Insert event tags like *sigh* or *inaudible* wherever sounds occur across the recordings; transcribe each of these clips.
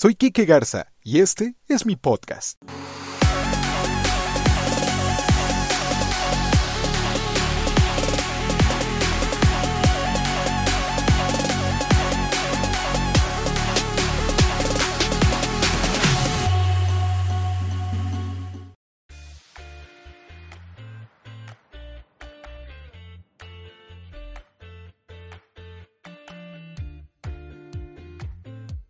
Soy Quique Garza y este es mi podcast.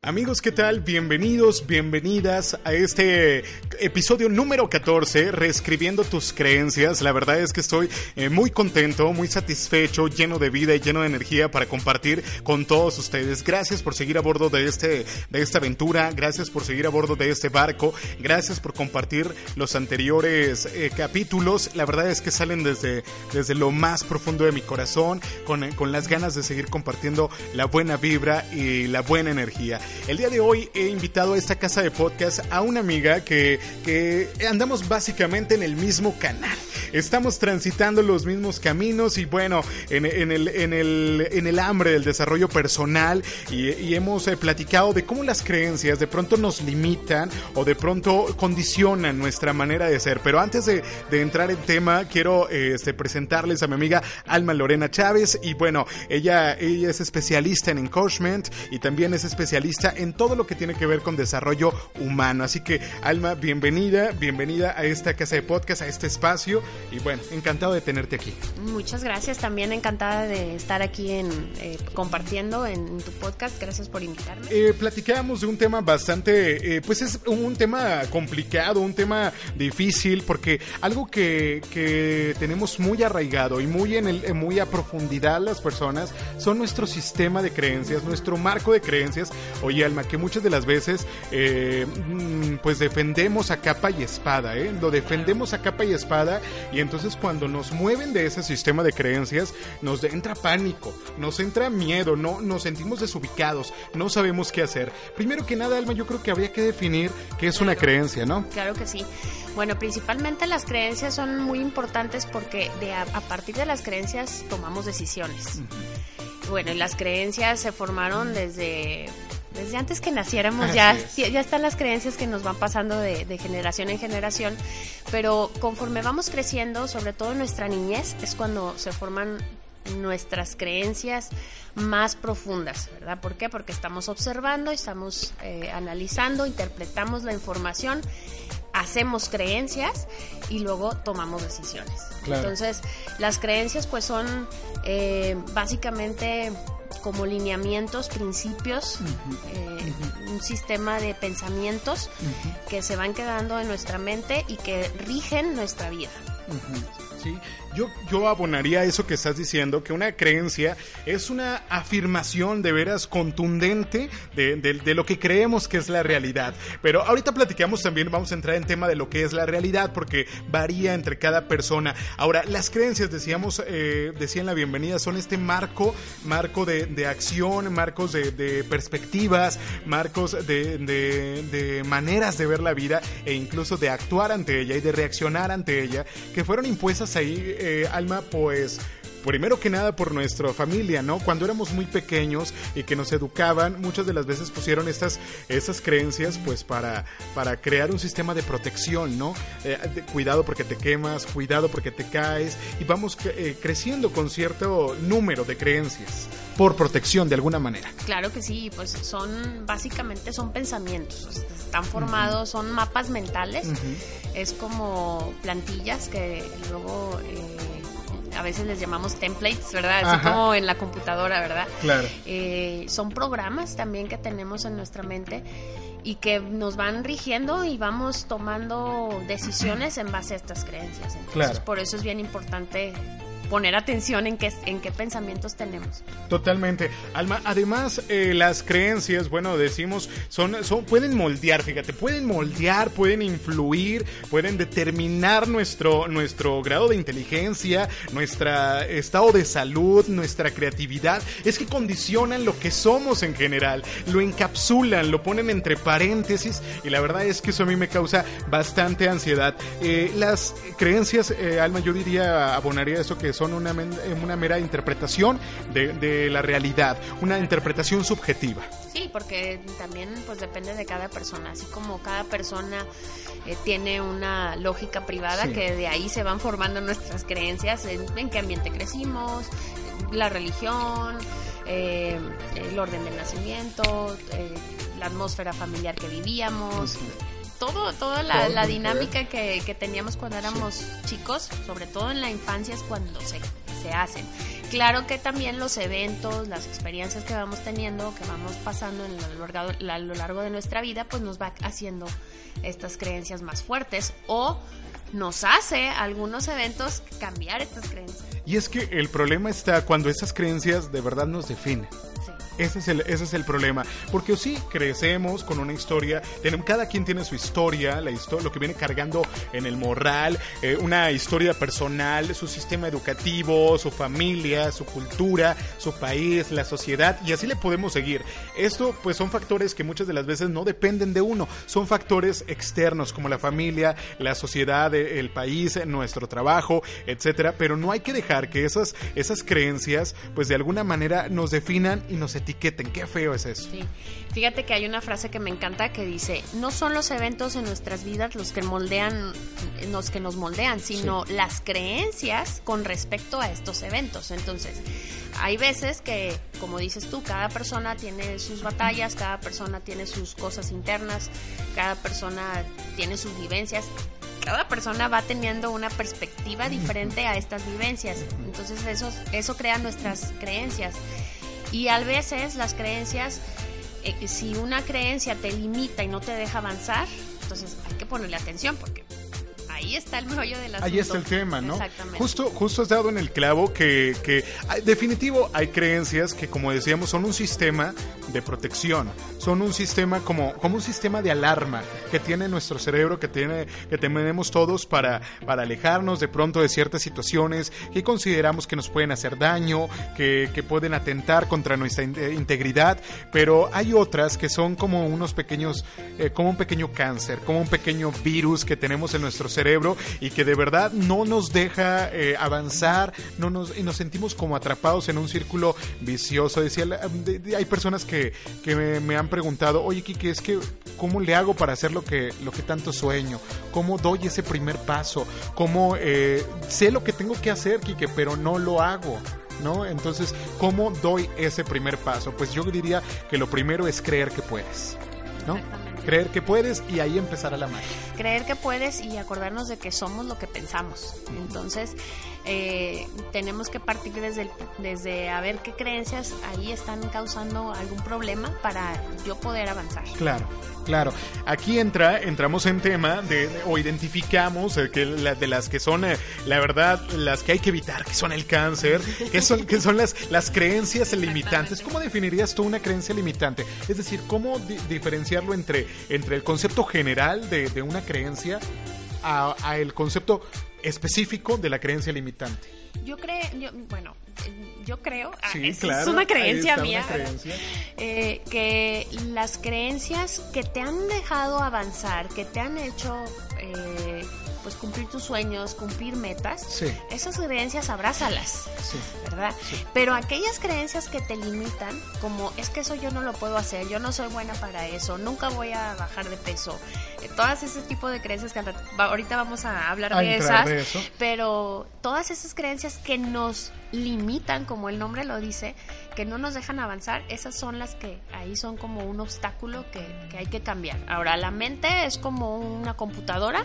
Amigos, ¿qué tal? Bienvenidos, bienvenidas a este episodio número 14, Reescribiendo tus creencias. La verdad es que estoy eh, muy contento, muy satisfecho, lleno de vida y lleno de energía para compartir con todos ustedes. Gracias por seguir a bordo de, este, de esta aventura, gracias por seguir a bordo de este barco, gracias por compartir los anteriores eh, capítulos. La verdad es que salen desde, desde lo más profundo de mi corazón, con, con las ganas de seguir compartiendo la buena vibra y la buena energía. El día de hoy he invitado a esta casa de podcast a una amiga que, que andamos básicamente en el mismo canal. Estamos transitando los mismos caminos y bueno, en, en, el, en, el, en el hambre del desarrollo personal y, hemos eh, platicado de cómo las creencias de pronto nos limitan o de pronto condicionan nuestra manera de ser. Pero antes de, de entrar en tema, quiero eh, este, presentarles a mi amiga Alma Lorena Chávez y bueno, ella, ella es especialista en encouragement y también es especialista en todo lo que tiene que ver con desarrollo humano. Así que, Alma, bienvenida, bienvenida a esta casa de podcast, a este espacio. Y bueno, encantado de tenerte aquí. Muchas gracias, también encantada de estar aquí en eh, compartiendo en tu podcast. Gracias por invitarme. Eh, platicábamos de un tema bastante, eh, pues es un tema complicado, un tema difícil, porque algo que, que tenemos muy arraigado y muy en el, muy a profundidad las personas son nuestro sistema de creencias, nuestro marco de creencias. Alma, que muchas de las veces eh, mm, pues defendemos a capa y espada, ¿eh? Lo defendemos a capa y espada y entonces cuando nos mueven de ese sistema de creencias nos entra pánico, nos entra miedo, no nos sentimos desubicados, no sabemos qué hacer. Primero que nada, Alma, yo creo que habría que definir qué es una creencia, ¿no? Claro que sí. Bueno, principalmente las creencias son muy importantes porque de a, a partir de las creencias tomamos decisiones. Uh -huh. Bueno, y las creencias se formaron desde desde antes que naciéramos ya, ya están las creencias que nos van pasando de, de, generación en generación, pero conforme vamos creciendo, sobre todo en nuestra niñez, es cuando se forman nuestras creencias más profundas, ¿verdad? ¿Por qué? Porque estamos observando, estamos eh, analizando, interpretamos la información, hacemos creencias y luego tomamos decisiones. Claro. Entonces, las creencias pues son eh, básicamente como lineamientos, principios, uh -huh. eh, uh -huh. un sistema de pensamientos uh -huh. que se van quedando en nuestra mente y que rigen nuestra vida. Sí, yo, yo abonaría eso que estás diciendo, que una creencia es una afirmación de veras contundente de, de, lo que creemos que es la realidad. Pero ahorita platicamos también, vamos a entrar en tema de lo que es la realidad, porque varía entre cada persona. Ahora, las creencias, decíamos, eh, decían la bienvenida, son este marco, marco de, de acción, marcos de, de perspectivas, marcos de, de, maneras de ver la vida e incluso de actuar ante ella y de reaccionar ante ella, que fueron impuestas ahí, eh, Alma, pues primero que nada por nuestra familia, ¿no? Cuando éramos muy pequeños y que nos educaban, muchas de las veces pusieron estas, estas creencias pues para, para crear un sistema de protección, ¿no? Eh, de, cuidado porque te quemas, cuidado porque te caes y vamos eh, creciendo con cierto número de creencias por protección de alguna manera. Claro que sí, pues son básicamente son pensamientos, están formados, uh -huh. son mapas mentales, uh -huh. es como plantillas que luego eh, a veces les llamamos templates, ¿verdad? Así Ajá. como en la computadora, ¿verdad? Claro. Eh, son programas también que tenemos en nuestra mente y que nos van rigiendo y vamos tomando decisiones en base a estas creencias. Entonces, claro. por eso es bien importante poner atención en qué, en qué pensamientos tenemos. Totalmente. Alma, además, eh, las creencias, bueno, decimos, son, son, pueden moldear, fíjate, pueden moldear, pueden influir, pueden determinar nuestro, nuestro grado de inteligencia, nuestro estado de salud, nuestra creatividad. Es que condicionan lo que somos en general, lo encapsulan, lo ponen entre paréntesis y la verdad es que eso a mí me causa bastante ansiedad. Eh, las creencias, eh, Alma, yo diría, abonaría eso que son una, una mera interpretación de, de la realidad, una interpretación subjetiva. Sí, porque también pues depende de cada persona, así como cada persona eh, tiene una lógica privada que de ahí se van formando nuestras creencias, en, qué ambiente crecimos, la religión, eh, el orden del nacimiento, eh, la atmósfera familiar que vivíamos. Todo, toda la, dinámica que, que, teníamos cuando éramos chicos, sobre todo en la infancia, es cuando se, se hacen. Claro que también los eventos, las experiencias que vamos teniendo, que vamos pasando en lo, largo, a lo largo de nuestra vida, pues nos va haciendo estas creencias más fuertes o nos hace algunos eventos cambiar estas creencias. Y es que el problema está cuando esas creencias de verdad nos definen. Ese es el, ese es el problema. Porque sí, crecemos con una historia, tenemos, cada quien tiene su historia, la historia, lo que viene cargando en el moral, eh, una historia personal, su sistema educativo, su familia, su cultura, su país, la sociedad, y así le podemos seguir. Esto pues son factores que muchas de las veces no dependen de uno, son factores externos como la familia, la sociedad, el país, nuestro trabajo, etcétera, pero no hay que dejar que esas, esas creencias pues de alguna manera nos definan y nos. Qué feo es eso. Sí. Fíjate que hay una frase que me encanta que dice, no son los eventos en nuestras vidas los que moldean, los que nos moldean, sino las creencias con respecto a estos eventos. Entonces, hay veces que, como dices tú, cada persona tiene sus batallas, cada persona tiene sus cosas internas, cada persona tiene sus vivencias cada persona va teniendo una perspectiva *laughs* diferente a estas vivencias. Entonces eso, eso crea nuestras creencias. Y a veces las creencias, eh, si una creencia te limita y no te deja avanzar, entonces hay que ponerle atención porque ahí está el meollo de la Ahí está el tema, ¿no? Justo, justo has dado en el clavo que, que definitivo hay creencias que, como decíamos, son un sistema de protección, son un sistema como, como un sistema de alarma que tiene nuestro cerebro, que, tiene, que tenemos todos para, para alejarnos de pronto de ciertas situaciones que consideramos que nos pueden hacer daño, que, que pueden atentar contra nuestra integridad, pero hay otras que son como unos pequeños, eh, como un pequeño cáncer, como un pequeño virus que tenemos en nuestro cerebro y que de verdad no nos deja eh, avanzar no nos, y nos sentimos como atrapados en un círculo vicioso. Decía, hay personas que, me, han preguntado, oye Kike, es que ¿cómo le hago para hacer lo que, lo que tanto sueño? ¿Cómo doy ese primer paso? ¿Cómo eh, sé lo que tengo que hacer, Kike, pero no lo hago? ¿No? Entonces, ¿cómo doy ese primer paso? Pues yo diría que lo primero es creer que puedes, ¿no? Creer que puedes y ahí empezar a la magia. Creer que puedes y acordarnos de que somos lo que pensamos. Entonces, eh, tenemos que partir desde, desde a ver qué creencias ahí están causando algún problema para yo poder avanzar. Claro. Claro, aquí entra, entramos en tema de, o identificamos eh, que de las que son, eh, la verdad, las que hay que evitar, que son el cáncer, que son, que son las, las creencias limitantes. ¿Cómo definirías tú una creencia limitante? Es decir, ¿cómo diferenciarlo entre, entre el concepto general de, de una creencia a, a el concepto específico de la creencia limitante? Yo creo, bueno, yo creo, ah, es, una creencia mía, eh, que las creencias que te han dejado avanzar, que te han hecho eh, pues cumplir tus sueños, cumplir metas, esas creencias abrázalas, ¿verdad? Pero aquellas creencias que te limitan, como es que eso yo no lo puedo hacer, yo no soy buena para eso, nunca voy a bajar de peso, eh, todas ese tipo de creencias que ahorita vamos a hablar de esas, pero todas esas creencias que nos limitan, como el nombre lo dice, que no nos dejan avanzar, esas son las que ahí son como un obstáculo que, que hay que cambiar. Ahora, la mente es como una computadora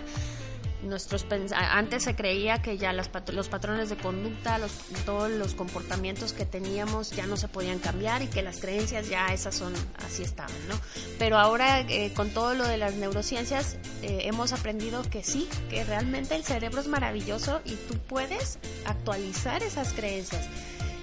nuestros antes se creía que ya los patrones de conducta, los, todos los comportamientos que teníamos ya no se podían cambiar y que las creencias ya esas son así estaban, ¿no? Pero ahora eh, con todo lo de las neurociencias eh, hemos aprendido que sí, que realmente el cerebro es maravilloso y tú puedes actualizar esas creencias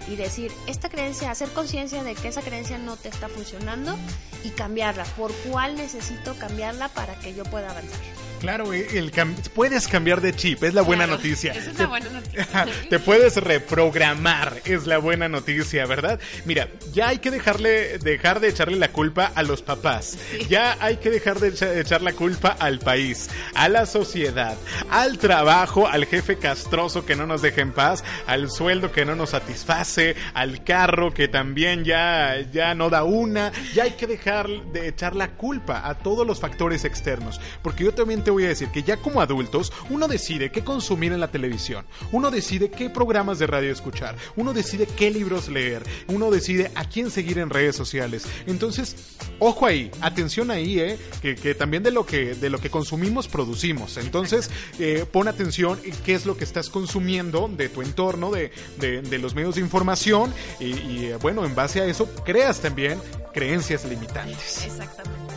y decir, esta creencia, hacer conciencia de que esa creencia no te está funcionando y cambiarla. ¿Por cuál necesito cambiarla para que yo pueda avanzar? Claro, eh, el puedes cambiar de chip, es la buena noticia. Es la buena noticia. *laughs* Te puedes reprogramar, es la buena noticia, ¿verdad? Mira, ya hay que dejarle, dejar de echarle la culpa a los papás. Ya hay que dejar de echar la culpa al país, a la sociedad, al trabajo, al jefe castroso que no nos deja en paz, al sueldo que no nos satisface, al carro que también ya, ya no da una. Ya hay que dejar de echar la culpa a todos los factores externos. Porque yo también te voy a decir que ya como adultos, uno decide qué consumir en la televisión, uno decide qué programas de radio escuchar, uno decide qué libros leer, uno decide a quién seguir en redes sociales. Entonces, ojo ahí, atención ahí, eh, que, también de lo que, de lo que consumimos producimos. Entonces, eh, pon atención en qué es lo que estás consumiendo de tu entorno, de, de, los medios de información y, eh, bueno, en base a eso creas también creencias limitantes. Exactamente.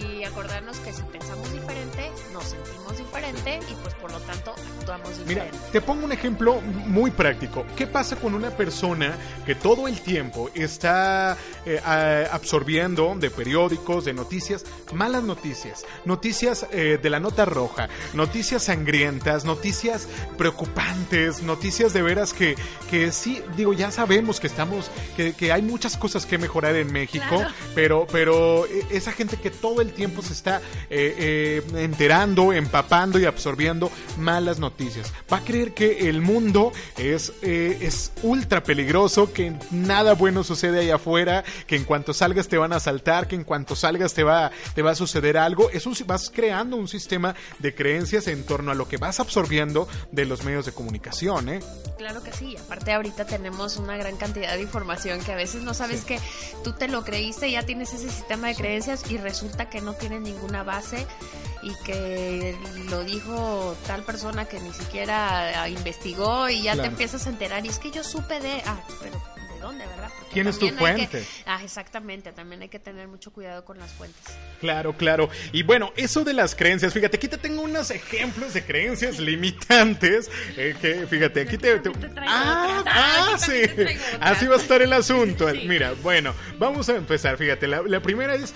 Y acordarnos que diferente y pues por lo tanto Mira, te pongo un ejemplo muy práctico. ¿Qué pasa con una persona que todo el tiempo está eh, absorbiendo de periódicos, de noticias, malas noticias, noticias eh, de la nota roja, noticias sangrientas, noticias preocupantes, noticias de veras que, que sí, digo, ya sabemos que estamos, que, hay muchas cosas que mejorar en México, pero, pero eh, esa gente que todo el tiempo se está enterando, empapando y absorbiendo malas noticias Va a creer que el mundo es, eh, es ultra peligroso, que nada bueno sucede ahí afuera, que en cuanto salgas te van a asaltar, que en cuanto salgas te va, te va a suceder algo. Es un, vas creando un sistema de creencias en torno a lo que vas absorbiendo de los medios de comunicación. ¿eh? Claro que sí. Aparte ahorita tenemos una gran cantidad de información que a veces no sabes que tú te lo creíste, ya tienes ese sistema de creencias y resulta que no tiene ninguna base y que lo dijo tal persona que ni siquiera investigó y ya te empiezas a enterar y es que yo supe de, ah, pero ¿de dónde, verdad? ¿Quién es tu fuente? ah, exactamente, también hay que tener mucho cuidado con las fuentes. Claro, claro. Y bueno, eso de las creencias, fíjate, aquí te tengo unos ejemplos de creencias limitantes. Eh, que, fíjate, aquí te... ah, ah sí. Así va a estar el asunto. Mira, bueno, vamos a empezar, fíjate, la primera es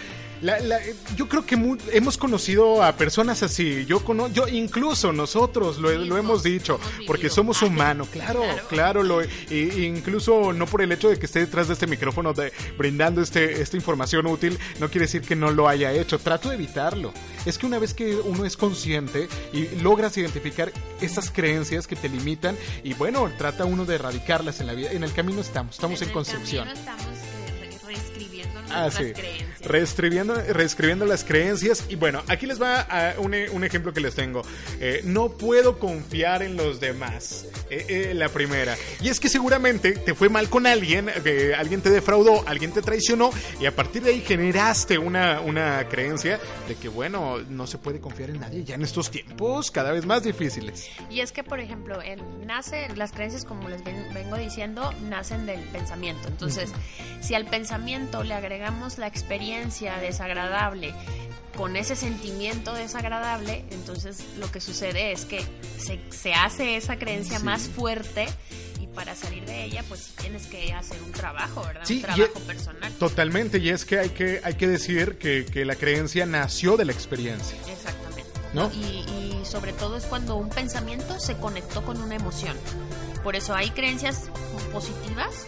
yo creo que hemos conocido a personas así. Yo, cono, yo incluso nosotros lo, hemos dicho, porque somos humanos. Claro, claro, lo, incluso no por el hecho de que esté detrás de este micrófono de, brindando este, esta información útil, no quiere decir que no lo haya hecho. Trato de evitarlo. Es que una vez que uno es consciente y logras identificar esas creencias que te limitan, y bueno, trata uno de erradicarlas en la vida. En el camino estamos, estamos en, construcción. estamos ah, sí. Reescribiendo, reescribiendo las creencias. Y bueno, aquí les va a un, un, ejemplo que les tengo. Eh, no puedo confiar en los demás. Eh, eh, la primera. Y es que seguramente te fue mal con alguien, alguien te defraudó, alguien te traicionó. Y a partir de ahí generaste una, una creencia de que, bueno, no se puede confiar en nadie ya en estos tiempos cada vez más difíciles. Y es que, por ejemplo, nace, las creencias, como les vengo diciendo, nacen del pensamiento. Entonces, si al pensamiento le agregamos la experiencia desagradable con ese sentimiento desagradable, entonces lo que sucede es que se, hace esa creencia más fuerte y para salir de ella pues tienes que hacer un trabajo, ¿verdad? un trabajo personal. Totalmente, y es que hay que, hay que decir que, la creencia nació de la experiencia. Exactamente. ¿No? Y, y sobre todo es cuando un pensamiento se conectó con una emoción. Por eso hay creencias positivas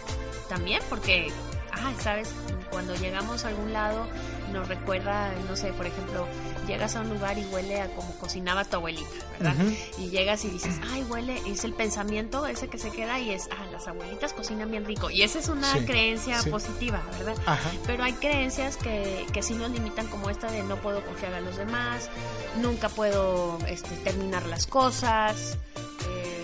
también, porque ah, sabes, cuando llegamos a algún lado nos recuerda, no sé, por ejemplo, llegas a un lugar y huele a como cocinaba tu abuelita, ¿verdad? Y llegas y dices, ay, huele, es el pensamiento ese que se queda y es, ah, las abuelitas cocinan bien rico. Y esa es una creencia positiva, ¿verdad? Pero hay creencias que, que sí nos limitan como esta de no puedo confiar a los demás, nunca puedo este, terminar las cosas.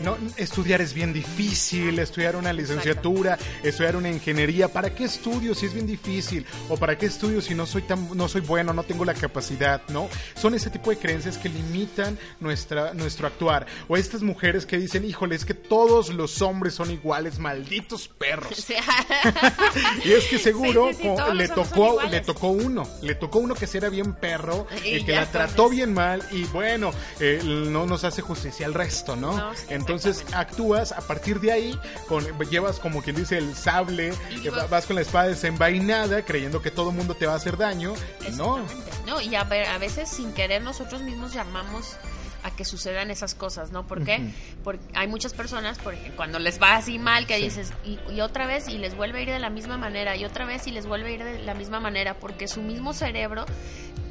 No, estudiar es bien difícil, estudiar una licenciatura, estudiar una ingeniería, ¿para qué estudio si es bien difícil? ¿O para qué estudio si no soy tan no soy bueno, no tengo la capacidad, ¿no? Son ese tipo de creencias que limitan nuestra nuestro actuar. O estas mujeres que dicen, "Híjole, es que todos los hombres son iguales, malditos perros." *laughs* y es que seguro le tocó le tocó uno, le tocó uno que era bien perro, y, que la trató bien mal y bueno, eh, no nos hace justicia al resto, ¿no? Entonces Entonces actúas a partir de ahí, con, llevas como quien dice el sable, Y eh, vas- vas con la espada desenvainada, creyendo que todo el mundo te va a hacer daño. y No. No, y a, ver, a veces sin querer nosotros mismos llamamos a que sucedan esas cosas, ¿no? ¿Por qué? Porque hay muchas personas, por ejemplo, cuando les va así mal, que Sí. dices, y, y otra vez, y les vuelve a ir de la misma manera, y otra vez, y les vuelve a ir de la misma manera, porque su mismo cerebro,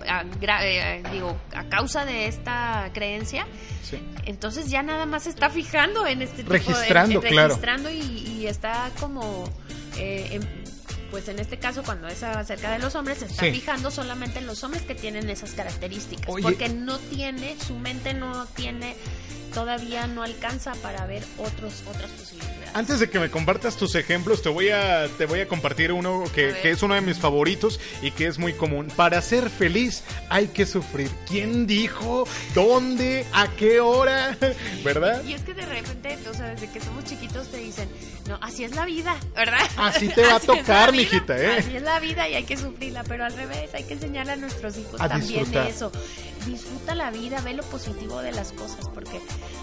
a, gra- eh, digo, a causa de esta creencia, Sí. entonces ya nada más se está fijando en este tipo Registrando, de... en- claro. Registrando y, y está como... eh, en- pues en este caso cuando es acerca de los hombres se está Sí. fijando solamente en los hombres que tienen esas características Oye. porque no tiene su mente no tiene todavía no alcanza para ver otros otras posibilidades Antes de que me compartas tus ejemplos, te voy a, te voy a compartir uno que, que es uno de mis favoritos y que es muy común. Para ser feliz hay que sufrir. ¿Quién dijo? ¿Dónde? ¿A qué hora? *laughs* ¿Verdad? y es que de repente, o sea, desde que somos chiquitos te dicen, no, así es la vida, ¿verdad? Así te va a *laughs* es tocar, mijita, ¿eh? Así es la vida y hay que sufrirla, pero al revés, hay que enseñarle a nuestros hijos A también disfrutar. eso. Disfruta la vida, ve lo positivo de las cosas, porque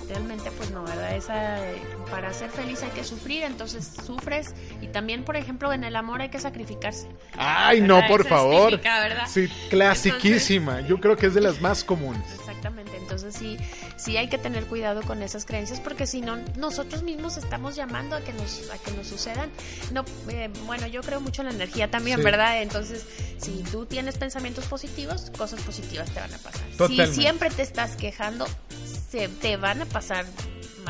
realmente, pues no, ¿verdad? Esa, eh, para ser feliz hay que sufrir, entonces sufres y también, por ejemplo, en el amor hay que sacrificarse. Ay, no, por es favor. típica, ¿verdad? Sí, clasiquísima. Yo creo que es de las *laughs* más comunes. Exactamente, entonces sí, sí hay que tener cuidado con esas creencias porque si no nosotros mismos estamos llamando a que nos a que nos sucedan. No, eh, bueno, yo creo mucho en la energía también, Sí. ¿verdad? Entonces, si tú tienes pensamientos positivos, cosas positivas te van a pasar. Totalmente. Si siempre te estás quejando, se te van a pasar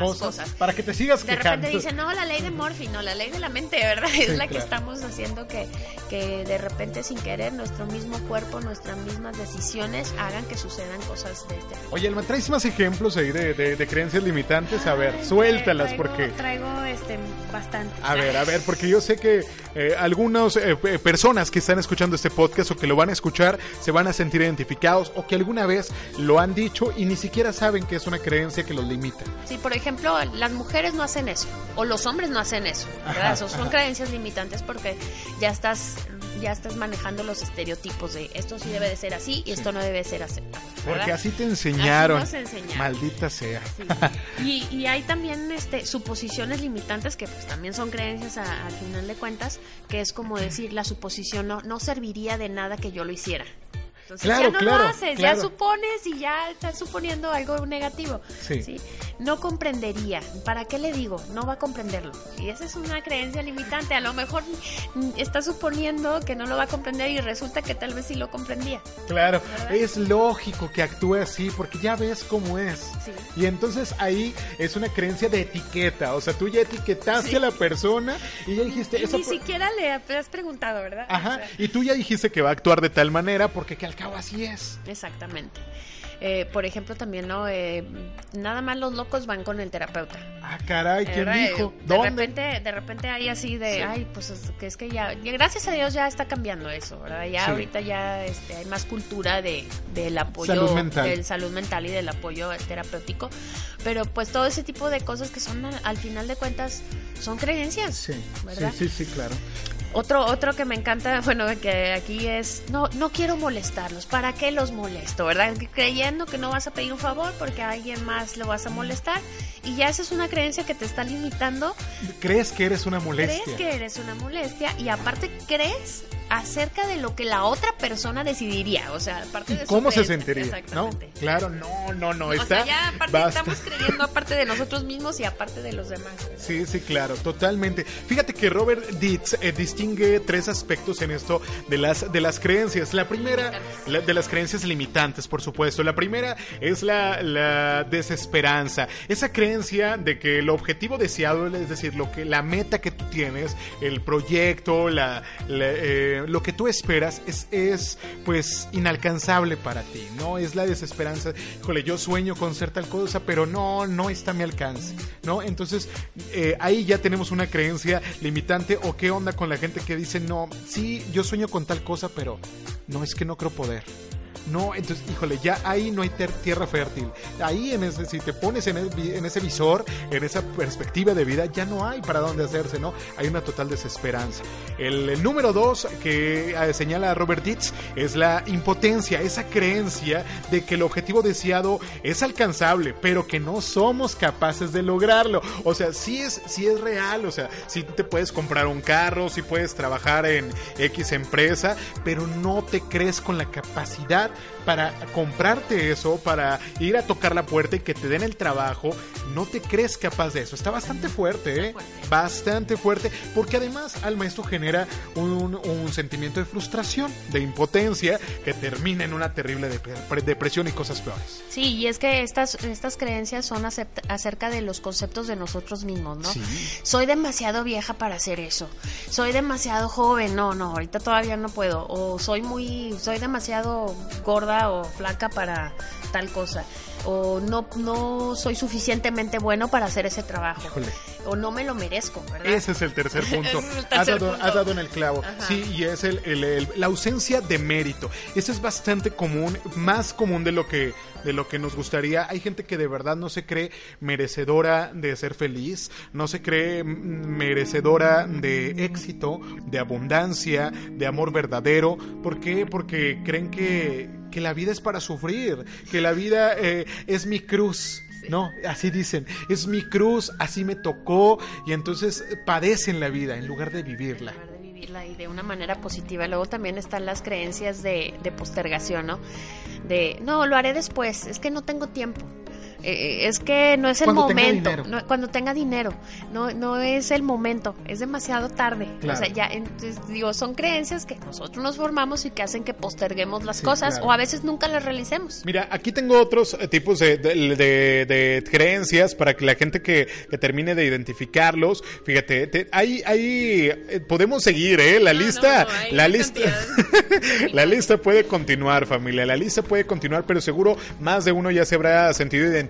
más Cosas, cosas. para que te sigas De quejando. repente dicen, no, la ley de Morphy, no, la ley de la mente, ¿verdad? *laughs* Es la que estamos haciendo que, que de repente sin querer nuestro mismo cuerpo, nuestras mismas decisiones hagan que sucedan cosas de este tipo. Oye, Alma, ¿traes más ejemplos ahí de, de- de creencias limitantes? A ver, Ay, suéltalas traigo- porque... Traigo este, bastante. A ver, a ver, porque yo sé que eh, algunas eh, pe- personas que están escuchando este podcast o que lo van a escuchar se van a sentir identificados o que alguna vez lo han dicho y ni siquiera saben que es una creencia que los limita. Sí, por ejemplo, las mujeres no hacen eso, o los hombres no hacen eso, ¿verdad? Eso son creencias limitantes porque ya estás ya estás manejando los estereotipos de esto sí debe de ser así y esto no debe ser así. Porque ¿verdad? así te enseñaron. Así enseñaron. Maldita sea. Sí. Y, y hay también este, suposiciones limitantes que pues también son creencias a- al final de cuentas, que es como decir, la suposición no, no serviría de nada que yo lo hiciera. Entonces Claro, ya no claro, lo haces, claro. ya supones y ya estás suponiendo algo negativo. Sí. No comprendería. ¿Para qué le digo? No va a comprenderlo. Y esa es una creencia limitante. A lo mejor está suponiendo que no lo va a comprender y resulta que tal vez sí lo comprendía. Claro, ¿Verdad? es lógico que actúe así porque ya ves cómo es. Sí. Y entonces ahí es una creencia de etiqueta. O sea, tú ya etiquetaste Sí. a la persona y ya dijiste... Y esa ni siquiera le has preguntado, ¿verdad? O Ajá, sea, y tú ya dijiste que va a actuar de tal manera porque que al cabo así es. Exactamente. Eh, por ejemplo, también, ¿no? Eh, nada más los locos van con el terapeuta. Ah, caray, ¿quién ¿verdad? dijo? De ¿Dónde? repente, de repente hay así de, Sí. ay, pues es que es que ya, gracias a Dios ya está cambiando eso, ¿verdad? Ya Sí. ahorita ya este, hay más cultura de, del apoyo, Salud mental. del salud mental y del apoyo terapéutico, pero pues todo ese tipo de cosas que son al, al final de cuentas son creencias, Sí, ¿verdad? sí, sí, sí, claro. Otro, otro que me encanta, bueno, que aquí es, no, no quiero molestarlos, ¿para qué los molesto, verdad? Creyendo que no vas a pedir un favor porque a alguien más lo vas a molestar y ya esa es una creencia que te está limitando, ¿Crees que eres una molestia? crees que eres una molestia y aparte crees acerca de lo que la otra persona decidiría, o sea, aparte de su ¿Cómo se sentiría? ¿No? Exactamente. Claro, no, no, no, O está. sea, ya aparte basta. estamos creyendo aparte de nosotros mismos y aparte de los demás. ¿verdad? Sí, sí, claro, totalmente. Fíjate que Robert Dietz eh, distingue tres aspectos en esto de las de las creencias. La primera, la- de las creencias limitantes, por supuesto. La primera es la, la desesperanza. Esa creencia de que el objetivo deseado, es decir, lo que la meta que tú tienes, el proyecto, la, la, eh, lo que tú esperas es, es pues inalcanzable para ti, ¿no? Es la desesperanza. Híjole, yo sueño con ser tal cosa, pero no, no está a mi alcance, ¿no? Entonces, eh, ahí ya tenemos una creencia limitante o qué onda con la gente que dice, no, sí, yo sueño con tal cosa, pero no es que no creo poder. No, entonces, híjole, ya ahí no hay tierra fértil. Ahí, en ese, si te pones en, en, ese visor, en esa perspectiva de vida, ya no hay para dónde hacerse, ¿no? Hay una total desesperanza. El, número dos que eh, señala Robert Ditz es la impotencia, esa creencia de que el objetivo deseado es alcanzable, pero que no somos capaces de lograrlo. O sea, sí es, sí es real, o sea, si te puedes comprar un carro, si puedes trabajar en X empresa, pero no te crees con la capacidad para comprarte eso, para ir a tocar la puerta y que te den el trabajo, no te crees capaz de eso. Está bastante fuerte, ¿eh? Bastante fuerte, porque además al maestro genera un, un sentimiento de frustración, de impotencia, que termina en una terrible depresión y cosas peores. Sí, y es que estas, estas creencias son acerca de los conceptos de nosotros mismos, ¿no? Soy demasiado vieja para hacer eso. Soy demasiado joven. No, no, ahorita todavía no puedo. O soy muy, soy demasiado gorda o flaca para tal cosa o no, no soy suficientemente bueno para hacer ese trabajo. O no me lo merezco, ¿verdad? Ese es el tercer *laughs* punto. has, dado, en el clavo. Sí, y es el, la ausencia de mérito. Eso es bastante común, más común de lo que de lo que nos gustaría. Hay gente que de verdad no se cree merecedora de ser feliz, no se cree merecedora de éxito, de abundancia, de amor verdadero. ¿Por qué? Porque creen que, que la vida es para sufrir, que la vida eh, es mi cruz. No, así dicen, es mi cruz, así me tocó y entonces padecen la vida en lugar de vivirla y de una manera positiva. Luego también están las creencias de, de postergación, ¿no? De, no, lo haré después, es que no tengo tiempo. Eh, es que no es el momento. cuando tenga dinero. No, no es el momento. Es demasiado tarde. O sea, ya, entonces, digo, son creencias que nosotros nos formamos y que hacen que posterguemos las cosas o a veces nunca las realicemos. Mira, aquí tengo otros eh, tipos de, de, creencias para que la gente que, termine de identificarlos, fíjate, ahí, ahí eh, podemos seguir, ¿eh? La lista, la lista, *laughs* la lista puede continuar, familia. La lista puede continuar, pero seguro más de uno ya se habrá sentido identificado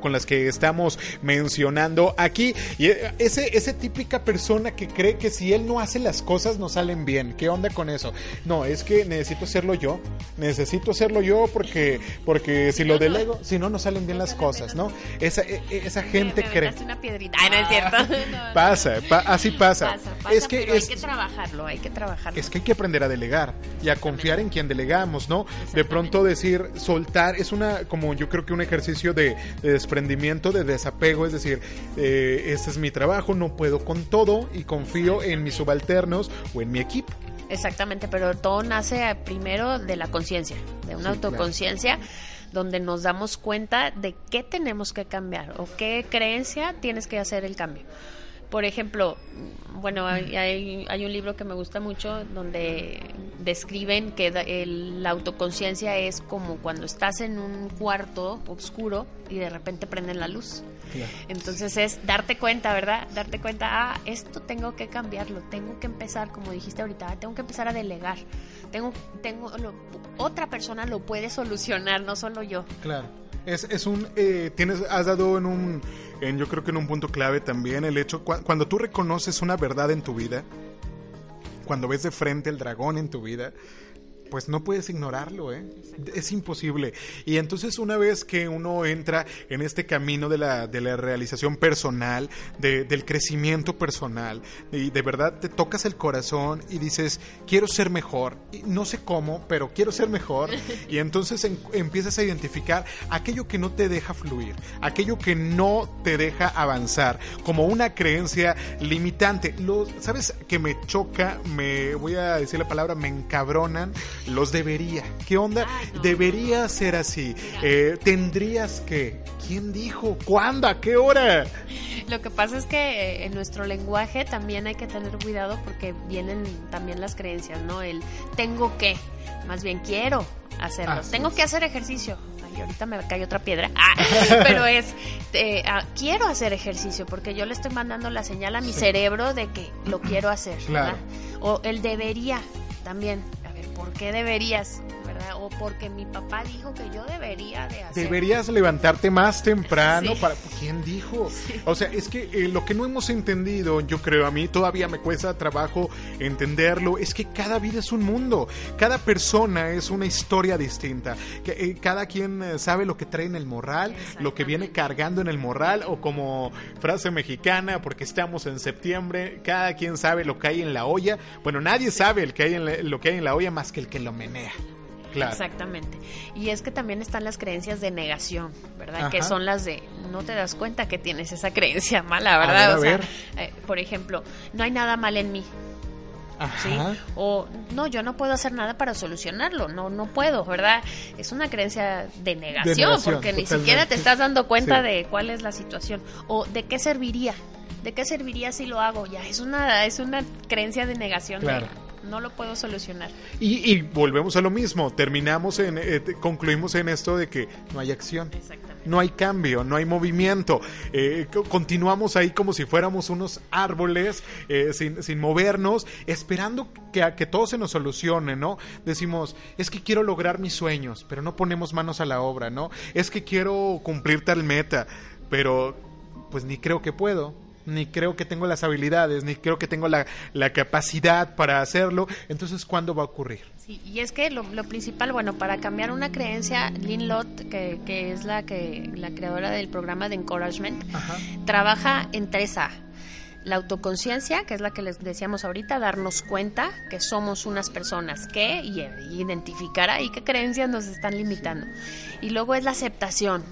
con las que estamos mencionando aquí. Y eh, ese, ese típica persona que cree que si él no hace las cosas no salen bien. ¿Qué onda con eso? No, es que necesito hacerlo yo. Necesito hacerlo yo porque, porque si lo delego, si no, no salen bien las cosas, ¿no? Esa, e, e, esa gente cree. una piedrita. no es cierto. *laughs* pasa, así pasa. es que hay que trabajarlo, hay que trabajarlo. Es que hay que aprender a delegar y a confiar en quien delegamos, ¿no? De pronto decir, soltar, es una, como yo creo que un ejercicio de, de desprendimiento, de desapego, es decir, eh, este es mi trabajo, no puedo con todo y confío en mis subalternos o en mi equipo. Exactamente, pero todo nace primero de la conciencia, de una autoconciencia. donde nos damos cuenta de qué tenemos que cambiar o qué creencia tienes que hacer el cambio. Por ejemplo, bueno, hay, un libro que me gusta mucho donde describen que la autoconciencia es como cuando estás en un cuarto oscuro y de repente prenden la luz. Entonces es darte cuenta, ¿verdad? Darte cuenta, ah, esto tengo que cambiarlo, tengo que empezar, como dijiste ahorita, tengo que empezar a delegar. Tengo, tengo, otra persona lo puede solucionar, no solo yo. Claro. Es, es un, eh, tienes, has dado en un, en, yo creo que en un punto clave también el hecho, cuando tú reconoces una verdad en tu vida, cuando ves de frente el dragón en tu vida, pues no puedes ignorarlo, ¿eh? Es imposible. Y entonces una vez que uno entra en este camino de la, de la realización personal, de, del crecimiento personal, y de verdad te tocas el corazón y dices, quiero ser mejor, y no sé cómo, pero quiero ser mejor, y entonces empiezas a identificar aquello que no te deja fluir, aquello que no te deja avanzar, como una creencia limitante. Lo, ¿Sabes que me choca? Me voy a decir la palabra, me encabronan los debería. ¿Qué onda? debería ser así. Eh, tendrías que. ¿Quién dijo? ¿Cuándo? ¿A qué hora? Lo que pasa es que eh, en nuestro lenguaje también hay que tener cuidado porque vienen también las creencias, ¿no? El tengo que, más bien quiero hacerlo. tengo que hacer ejercicio. Ay, ahorita me cae otra piedra. *laughs* Ah, *laughs* pero es, eh, ah, quiero hacer ejercicio porque yo le estoy mandando la señal a mi cerebro de que lo quiero hacer. O el debería también. ¿Por qué deberías? O porque mi papá dijo que yo debería de hacer. Deberías levantarte más temprano para ¿quién dijo? O sea, es que eh, lo que no hemos entendido, yo creo a mí todavía me cuesta trabajo entenderlo, es que cada vida es un mundo, cada persona es una historia distinta, que, eh, cada quien eh, sabe lo que trae en el morral, lo que viene cargando en el morral o como frase mexicana, porque estamos en septiembre, cada quien sabe lo que hay en la olla. Bueno, nadie sabe el que hay en lo que hay en la olla más que el que lo menea. Exactamente. Y es que también están las creencias de negación, ¿verdad? Que son las de no te das cuenta que tienes esa creencia *laughs* mala, ¿verdad? o sea, eh, por ejemplo, no hay nada mal en mí. ¿sí? O no, yo no puedo hacer nada para solucionarlo, no no puedo, ¿verdad? Es una creencia de negación, porque ni siquiera te estás dando cuenta de cuál es la situación o de qué serviría. ¿De qué serviría si lo hago? Ya es una es una creencia de negación. Claro no lo puedo solucionar. Y, volvemos a lo mismo, terminamos en, eh, concluimos en esto de que no hay acción. No hay cambio, no hay movimiento. Eh, continuamos ahí como si fuéramos unos árboles eh, sin, sin, movernos, esperando que, que todo se nos solucione, ¿no? Decimos, es que quiero lograr mis sueños, pero no ponemos manos a la obra, ¿no? Es que quiero cumplir tal meta, pero pues ni creo que puedo ni creo que tengo las habilidades, ni creo que tengo la, capacidad para hacerlo. Entonces, ¿cuándo va a ocurrir? Sí, y es que lo, principal, bueno, para cambiar una creencia, Lynn Lott, que, que es la, que, la creadora del programa de Encouragement, trabaja en 3A. La autoconciencia, que es la que les decíamos ahorita, darnos cuenta que somos unas personas que, y identificar ahí qué creencias nos están limitando. Y luego es la aceptación,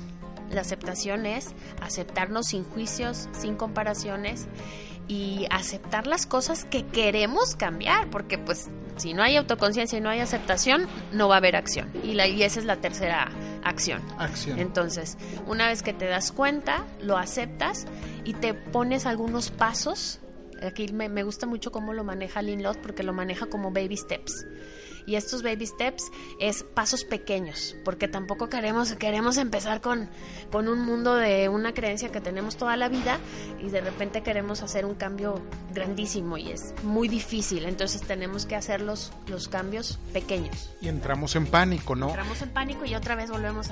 la aceptación es aceptarnos sin juicios, sin comparaciones y aceptar las cosas que queremos cambiar, porque pues si no hay autoconciencia y no hay aceptación, no va a haber acción. Y, la, y esa es la tercera acción. Acción. Entonces, una vez que te das cuenta, lo aceptas y te pones algunos pasos. Aquí me, me gusta mucho cómo lo maneja Lynn Lott porque lo maneja como baby steps y estos baby steps es pasos pequeños, porque tampoco queremos, queremos empezar con, con un mundo de una creencia que tenemos toda la vida y de repente queremos hacer un cambio grandísimo y es muy difícil, entonces tenemos que hacer los, los cambios pequeños. Y entramos en pánico, ¿no? Entramos en pánico y otra vez volvemos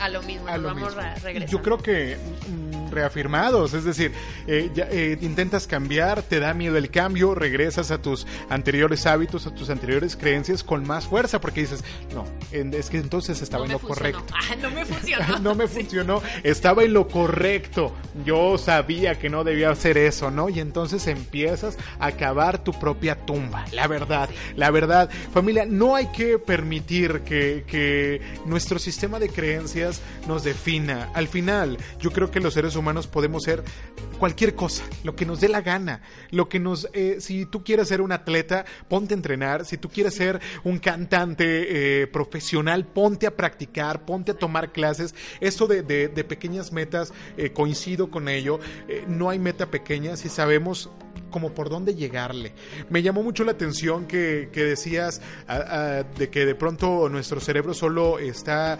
a, lo mismo, vamos a regresar. Yo creo que mm, reafirmados, es decir, eh, eh, intentas cambiar, te da miedo el cambio, regresas a tus anteriores hábitos, a tus anteriores creencias con más fuerza porque dices, no, es que entonces estaba en lo correcto. *laughs* Ah, no me *laughs* funcionó. no me funcionó, estaba en lo correcto. Yo sabía que no debía hacer eso, ¿no? Y entonces empiezas a cavar tu propia tumba. La verdad, la verdad, familia, no hay que permitir que, que nuestro sistema de creencias nos defina. Al final, yo creo que los seres humanos podemos ser cualquier cosa, lo que nos dé la gana, lo que nos, eh, si tú quieres ser un atleta, ponte a entrenar, si tú quieres ser un cantante eh, profesional, ponte a practicar, ponte a tomar clases. Eso de, de, pequeñas metas, eh, coincido con ello. Eh, no hay meta pequeña si sabemos como por dónde llegarle. Me llamó mucho la atención que, decías de que de pronto nuestro cerebro solo está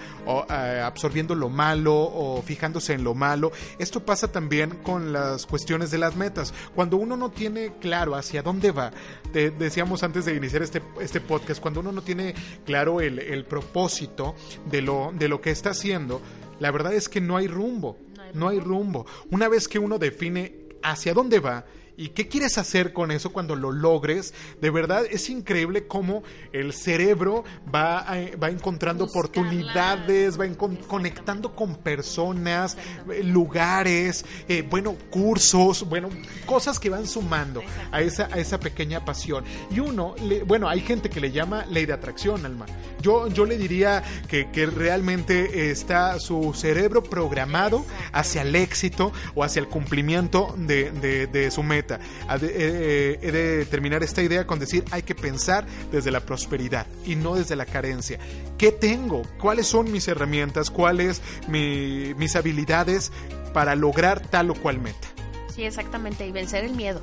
absorbiendo lo malo o fijándose en lo malo. Esto pasa también con las cuestiones de las metas. Cuando uno no tiene claro hacia dónde va, decíamos antes de iniciar este, este podcast, cuando uno no tiene claro el, el propósito de lo, de lo que está haciendo, la verdad es que no hay rumbo. No hay rumbo. Una vez que uno define hacia dónde va, ¿Y qué quieres hacer con eso cuando lo logres? De verdad es increíble cómo el cerebro va, va encontrando oportunidades, va conectando con personas, eh, lugares, eh, bueno, cursos, bueno, cosas que van sumando a esa, a esa pequeña pasión. Y uno, bueno, hay gente que le llama ley de atracción, Alma. Yo, yo le diría que, que realmente está su cerebro programado hacia el éxito o hacia el cumplimiento de, de, de su meta. He de, terminar esta idea con decir hay que pensar desde la prosperidad y no desde la carencia. ¿Qué tengo? ¿Cuáles son mis herramientas? ¿Cuáles mi, mis habilidades para lograr tal o cual meta? Sí, exactamente, y vencer el miedo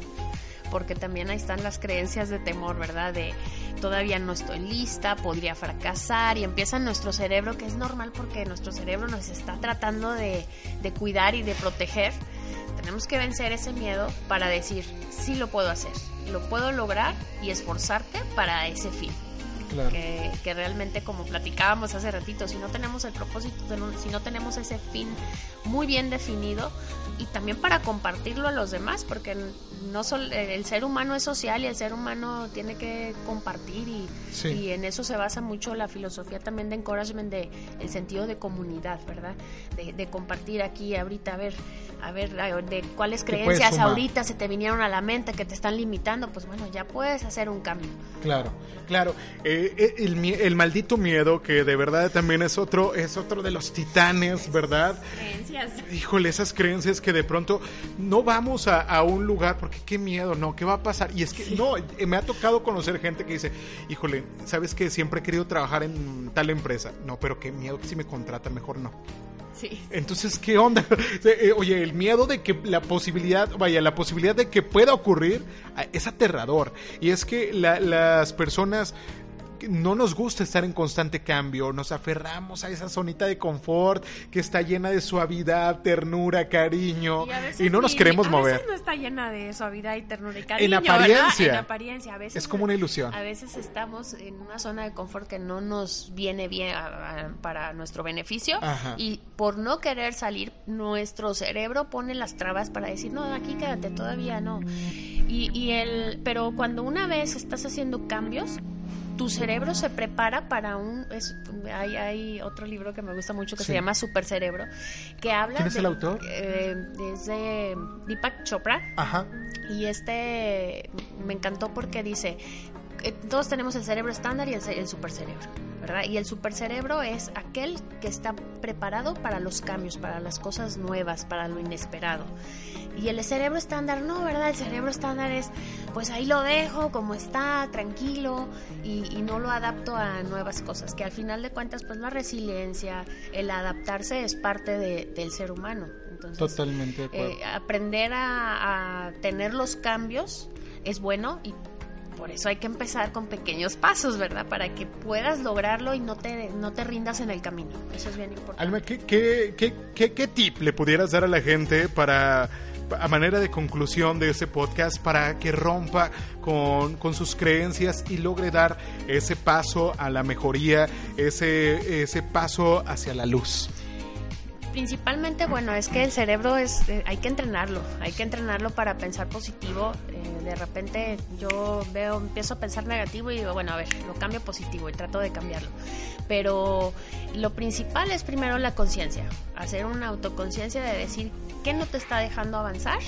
porque también ahí están las creencias de temor, ¿verdad? De todavía no estoy lista, podría fracasar y empieza nuestro cerebro, que es normal porque nuestro cerebro nos está tratando de, de cuidar y de proteger tenemos que vencer ese miedo para decir, sí lo puedo hacer, lo puedo lograr y esforzarte para ese fin. Que, que, realmente, como platicábamos hace ratito, si no tenemos el propósito, si no tenemos ese fin muy bien definido, y también para compartirlo a los demás, porque no sol, el ser humano es social y el ser humano tiene que compartir y, y, en eso se basa mucho la filosofía también de encouragement, de el sentido de comunidad, ¿verdad? De, de compartir aquí ahorita, a ver, a ver, de cuáles creencias ahorita se te vinieron a la mente que te están limitando, pues bueno, ya puedes hacer un cambio. Claro, claro. Eh, eh, el, el, maldito miedo, que de verdad también es otro, es otro de los titanes, ¿verdad? Creencias. Híjole, esas creencias que de pronto no vamos a, a, un lugar porque qué miedo, no, ¿qué va a pasar? Y es que, no, eh, me ha tocado conocer gente que dice, híjole, ¿sabes que siempre he querido trabajar en tal empresa? No, pero qué miedo que si me contratan, mejor no. Entonces, ¿qué onda? *laughs* Eh, oye, el miedo de que la posibilidad, vaya, la posibilidad de que pueda ocurrir ah, es aterrador. Y es que las personas no nos gusta estar en constante cambio, nos aferramos a esa zonita de confort que está llena de suavidad, ternura, cariño y, no nos queremos mover. A veces no está llena de suavidad y ternura y cariño. En apariencia. En apariencia. A veces es como una ilusión. A veces estamos en una zona de confort que no nos viene bien para nuestro beneficio y por no querer salir, nuestro cerebro pone las trabas para decir, no, aquí quédate, todavía no. Y, y el, pero cuando una vez estás haciendo cambios, tu cerebro se prepara para un... hay, hay, otro libro que me gusta mucho que se llama Super Cerebro, que habla... ¿Quién es el autor? Eh, es de Deepak Chopra. Ajá. Y este me encantó porque dice, todos tenemos el cerebro estándar y el, el supercerebro, ¿verdad? Y el supercerebro es aquel que está preparado para los cambios, para las cosas nuevas, para lo inesperado. Y el cerebro estándar, no, ¿verdad? El cerebro estándar es, pues ahí lo dejo como está, tranquilo, y, no lo adapto a nuevas cosas, que al final de cuentas, pues la resiliencia, el adaptarse es parte del ser humano. Entonces, Totalmente. Eh, aprender a, a tener los cambios es bueno y por eso hay que empezar con pequeños pasos, ¿verdad? Para que puedas lograrlo y no te, no te rindas en el camino. Eso es bien importante. Alma, ¿qué, qué, qué, qué tip le pudieras dar a la gente para a manera de conclusión de ese podcast para que rompa con, con, sus creencias y logre dar ese paso a la mejoría, ese, ese paso hacia la luz? Principalmente, bueno, es que el cerebro es, eh, hay que entrenarlo, hay que entrenarlo para pensar positivo. Eh, de repente yo veo, empiezo a pensar negativo y digo, bueno, a ver, lo cambio positivo y trato de cambiarlo. Pero lo principal es primero la conciencia, hacer una autoconciencia de decir qué no te está dejando avanzar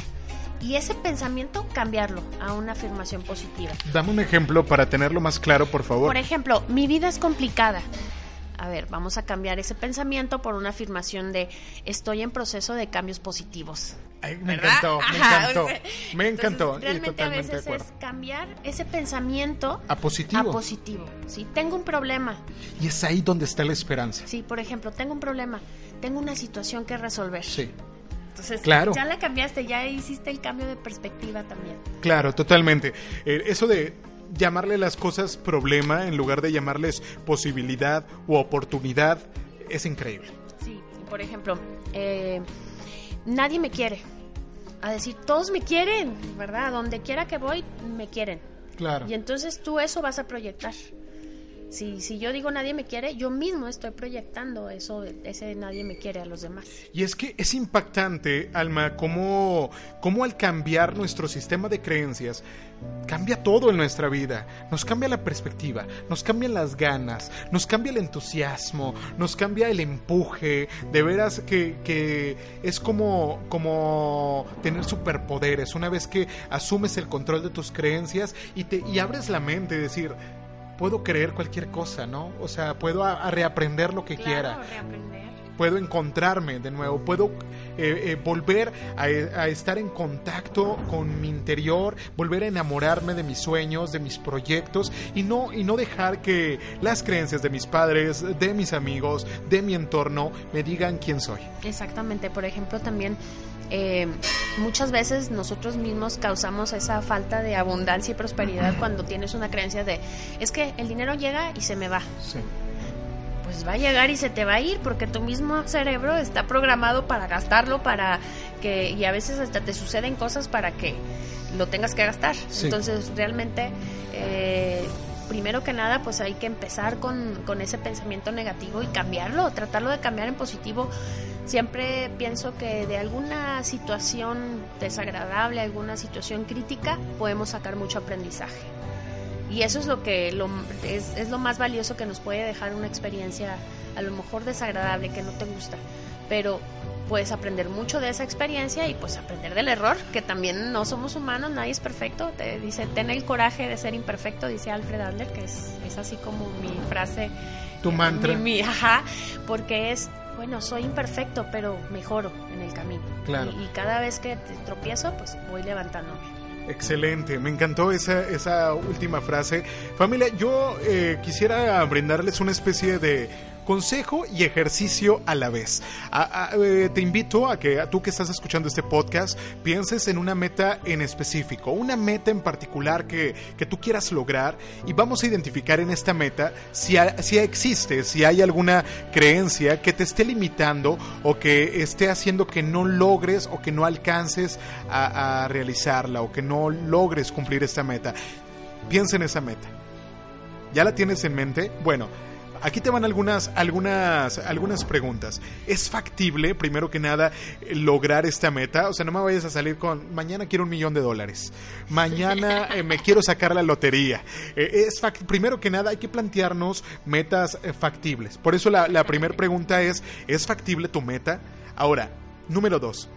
y ese pensamiento cambiarlo a una afirmación positiva. Dame un ejemplo para tenerlo más claro, por favor. Por ejemplo, mi vida es complicada a ver, vamos a cambiar ese pensamiento por una afirmación de estoy en proceso de cambios positivos. me encantó, me encantó, me encantó. realmente a veces es cambiar ese pensamiento a positivo. A positivo. Sí, tengo un problema. Y es ahí donde está la esperanza. Sí, por ejemplo, tengo un problema, tengo una situación que resolver. Sí. Entonces, claro. ya la cambiaste, ya hiciste el cambio de perspectiva también. Claro, totalmente. Eh, eso de llamarle las cosas problema en lugar de llamarles posibilidad u oportunidad es increíble. Sí, por ejemplo, eh, nadie me quiere. A decir, todos me quieren, ¿verdad? Donde quiera que voy, me quieren. Claro. Y entonces tú eso vas a proyectar. Si, si yo digo nadie me quiere, yo mismo estoy proyectando eso, ese nadie me quiere a los demás. Y es que es impactante, Alma, cómo, cómo al cambiar nuestro sistema de creencias, cambia todo en nuestra vida. Nos cambia la perspectiva, nos cambian las ganas, nos cambia el entusiasmo, nos cambia el empuje. De veras que, que es como, como tener superpoderes. Una vez que asumes el control de tus creencias y, te, y abres la mente, decir, puedo creer cualquier cosa, ¿no? O sea, puedo reaprender lo que quiera. Puedo encontrarme de nuevo, puedo eh, eh, volver a, estar en contacto con mi interior, volver a enamorarme de mis sueños, de mis proyectos y no, y no dejar que las creencias de mis padres, de mis amigos, de mi entorno me digan quién soy. Exactamente, por ejemplo, también eh, muchas veces nosotros mismos causamos esa falta de abundancia y prosperidad cuando tienes una creencia de, es que el dinero llega y se me va. Pues va a llegar y se te va a ir porque tu mismo cerebro está programado para gastarlo, para que, y a veces hasta te suceden cosas para que lo tengas que gastar. Entonces realmente... Eh, primero que nada, pues hay que empezar con, con ese pensamiento negativo y cambiarlo, tratarlo de cambiar en positivo. Siempre pienso que de alguna situación desagradable, alguna situación crítica, podemos sacar mucho aprendizaje. Y eso es lo que lo, es, es lo más valioso que nos puede dejar una experiencia a lo mejor desagradable, que no te gusta. Pero puedes aprender mucho de esa experiencia y pues aprender del error, que también no somos humanos, nadie es perfecto. Te dice, ten el coraje de ser imperfecto, dice Alfred Adler, que es, es así como mi frase. Tu mantra. Mi, ajá, porque es, bueno, soy imperfecto, pero mejoro en el camino. Claro. Y, y cada vez que tropiezo, pues voy levantándome. Excelente, me encantó esa, esa última frase. Familia, yo eh, quisiera brindarles una especie de consejo y ejercicio a la vez. Eh, te invito a que tú que estás escuchando este podcast pienses en una meta en específico, una meta en particular que, que tú quieras lograr y vamos a identificar en esta meta si, si existe, si hay alguna creencia que te esté limitando o que esté haciendo que no logres o que no alcances a, a realizarla o que no logres cumplir esta meta. Piensa en esa meta. ¿Ya la tienes en mente? Bueno, Aquí te van algunas, algunas, algunas preguntas. ¿Es factible, primero que nada, lograr esta meta? O sea, no me vayas a salir con, mañana quiero un millón de dólares, mañana eh, me quiero sacar la lotería. Eh, es primero que nada, hay que plantearnos metas eh, factibles. Por eso la, la primera pregunta es, ¿es factible tu meta? Ahora, número dos,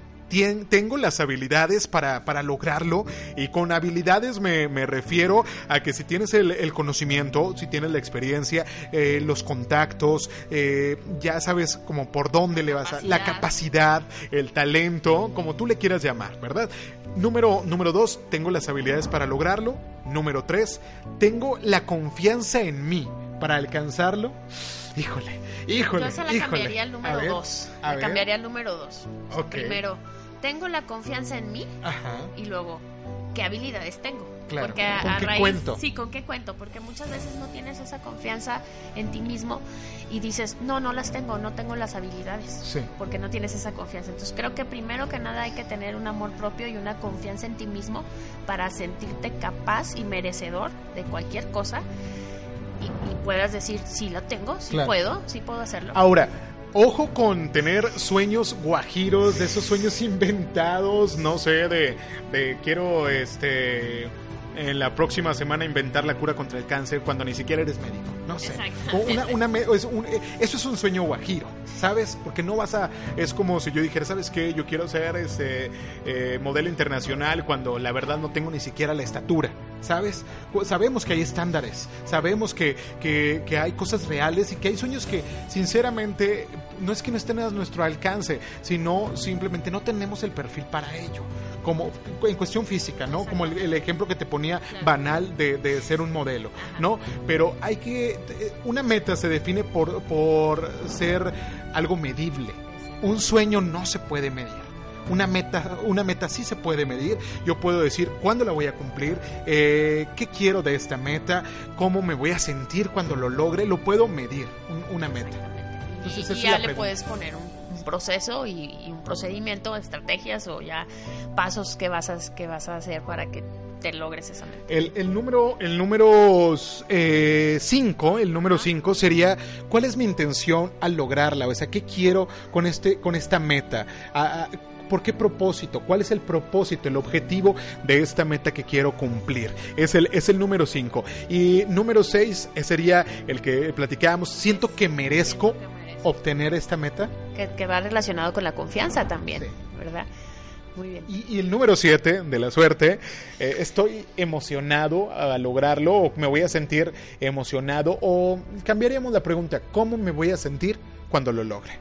tengo las habilidades para, para lograrlo y con habilidades me, me, refiero a que si tienes el, el conocimiento, si tienes la experiencia, eh, los contactos, eh, ya sabes como por dónde le vas a... La capacidad, el talento, como tú le quieras llamar, ¿verdad? Número, número dos, tengo las habilidades para lograrlo. Número tres, tengo la confianza en mí para alcanzarlo. Híjole, híjole. Yo esa la híjole. cambiaría al número ver, dos. La ver. cambiaría al número dos. Primero, tengo la confianza en mí Ajá. y luego, ¿qué habilidades tengo? Claro. Porque a, ¿Con a qué raíz, cuento? Sí, ¿con qué cuento? Porque muchas veces no tienes esa confianza en ti mismo y dices, no, no las tengo, no tengo las habilidades. Sí. Porque no tienes esa confianza. Entonces creo que primero que nada hay que tener un amor propio y una confianza en ti mismo para sentirte capaz y merecedor de cualquier cosa y, y puedas decir, sí la tengo, sí Claro. puedo, sí puedo hacerlo. Ahora, ojo con tener sueños guajiros, de esos sueños inventados, no sé, de, de quiero este en la próxima semana inventar la cura contra el cáncer cuando ni siquiera eres médico. No sé. Una, una es un- eh, eso es un sueño guajiro, ¿sabes? Porque no vas a... Es como si yo dijera, ¿sabes qué? Yo quiero ser este, eh, modelo internacional cuando la verdad no tengo ni siquiera la estatura, ¿sabes? Sabemos que hay estándares, sabemos que, que, que hay cosas reales y que hay sueños que sinceramente no es que no estén a nuestro alcance, sino simplemente no tenemos el perfil para ello. Como en cuestión física, ¿no? Como el, el ejemplo que te ponía banal de, de ser un modelo, ¿no? Pero hay que. Una meta se define por, por ser algo medible. Un sueño no se puede medir. Una meta, una meta sí se puede medir. Yo puedo decir cuándo la voy a cumplir, eh, qué quiero de esta meta, cómo me voy a sentir cuando lo logre. Lo puedo medir, un- una meta. Entonces, y, ya le puedes poner un, un proceso y, y un procedimiento, estrategias o ya pasos que vas a, que vas a hacer para que te logres esa meta. El, el número el número 5, el número 5 sería ¿cuál es mi intención al lograrla? O sea, ¿qué quiero con este con esta meta? ¿A- a- ¿Por qué propósito? ¿Cuál es el propósito, el objetivo de esta meta que quiero cumplir? Es el, es el número 5. Y número 6 sería el que platicábamos. Siento que merezco obtener esta meta. Que, que va relacionado con la confianza también, Sí. ¿verdad? Muy bien. Y, y el número 7 de la suerte, eh, estoy emocionado a lograrlo o me voy a sentir emocionado o cambiaríamos la pregunta, ¿cómo me voy a sentir cuando lo logre?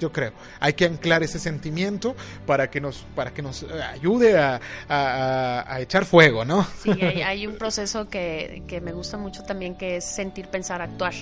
Yo creo, hay que anclar ese sentimiento para que nos, para que nos eh, ayude a, a- a- a echar fuego, ¿no? Sí, hay, *laughs* hay un proceso que, que me gusta mucho también que es sentir, pensar, actuar.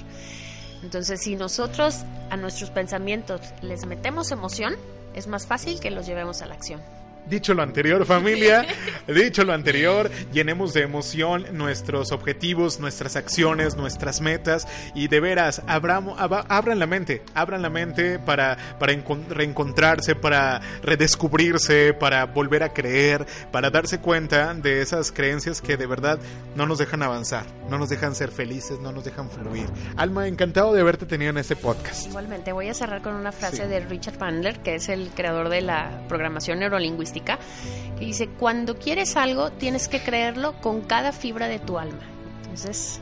Entonces, si nosotros a nuestros pensamientos les metemos emoción, es más fácil que los llevemos a la acción. Dicho lo anterior, familia, *laughs* dicho lo anterior, llenemos de emoción nuestros objetivos, nuestras acciones, nuestras metas y de veras, abramos, abran la mente, abran la mente para, para reencontrarse, para redescubrirse, para volver a creer, para darse cuenta de esas creencias que de verdad no nos dejan avanzar, no nos dejan ser felices, no nos dejan fluir. Alma, encantado de haberte tenido en este podcast. Igualmente, voy a cerrar con una frase de Richard Bandler, que es el creador de la programación neurolingüística que dice, cuando quieres algo, tienes que creerlo con cada fibra de tu alma. Entonces...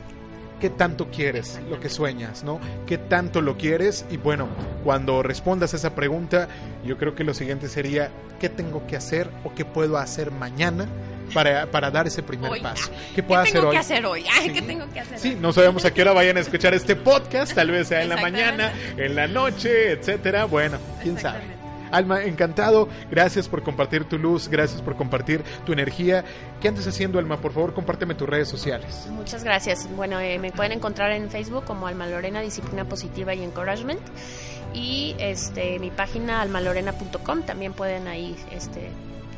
¿Qué tanto quieres lo que sueñas, no? ¿Qué tanto lo quieres? Y bueno, cuando respondas a esa pregunta, yo creo que lo siguiente sería, ¿qué tengo que hacer o qué puedo hacer mañana para, para, dar ese primer paso. ¿Qué puedo hacer hoy? Que hacer hoy? ¿Qué tengo que hacer sí, no sabemos a qué hora vayan a escuchar este podcast, tal vez sea en la mañana, en la noche, etcétera. Bueno, quién sabe. Alma, encantado. Gracias por compartir tu luz, gracias por compartir tu energía. ¿Qué andas haciendo, Alma? Por favor, compárteme tus redes sociales. Muchas gracias. Bueno, eh, me pueden encontrar en Facebook como Alma Lorena Disciplina Positiva y Encouragement. Y este mi página almalorena.com también pueden ahí este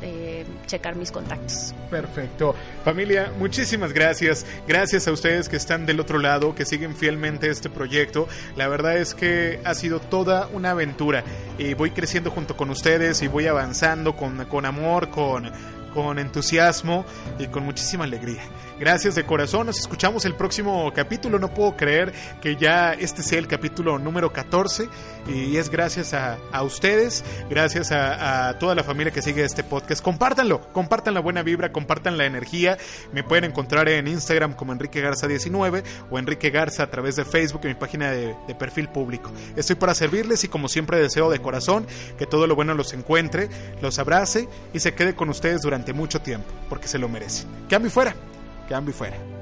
eh, checar mis contactos. Perfecto. Familia, muchísimas gracias. Gracias a ustedes que están del otro lado, que siguen fielmente este proyecto. La verdad es que ha sido toda una aventura. Y voy creciendo junto con ustedes y voy avanzando con, con amor, con, con entusiasmo y con muchísima alegría. Gracias de corazón, nos escuchamos el próximo capítulo. No puedo creer que ya este sea el capítulo número 14 y es gracias a, ustedes, gracias a, toda la familia que sigue este podcast. Compártanlo, compartan la buena vibra, compartan la energía. Me pueden encontrar en Instagram como Enrique Garza 19 o Enrique Garza a través de Facebook en mi página de, de perfil público. Estoy para servirles y como siempre deseo de corazón que todo lo bueno los encuentre, los abrace y se quede con ustedes durante mucho tiempo, porque se lo merecen. Cambio fuera. Cambio fuera.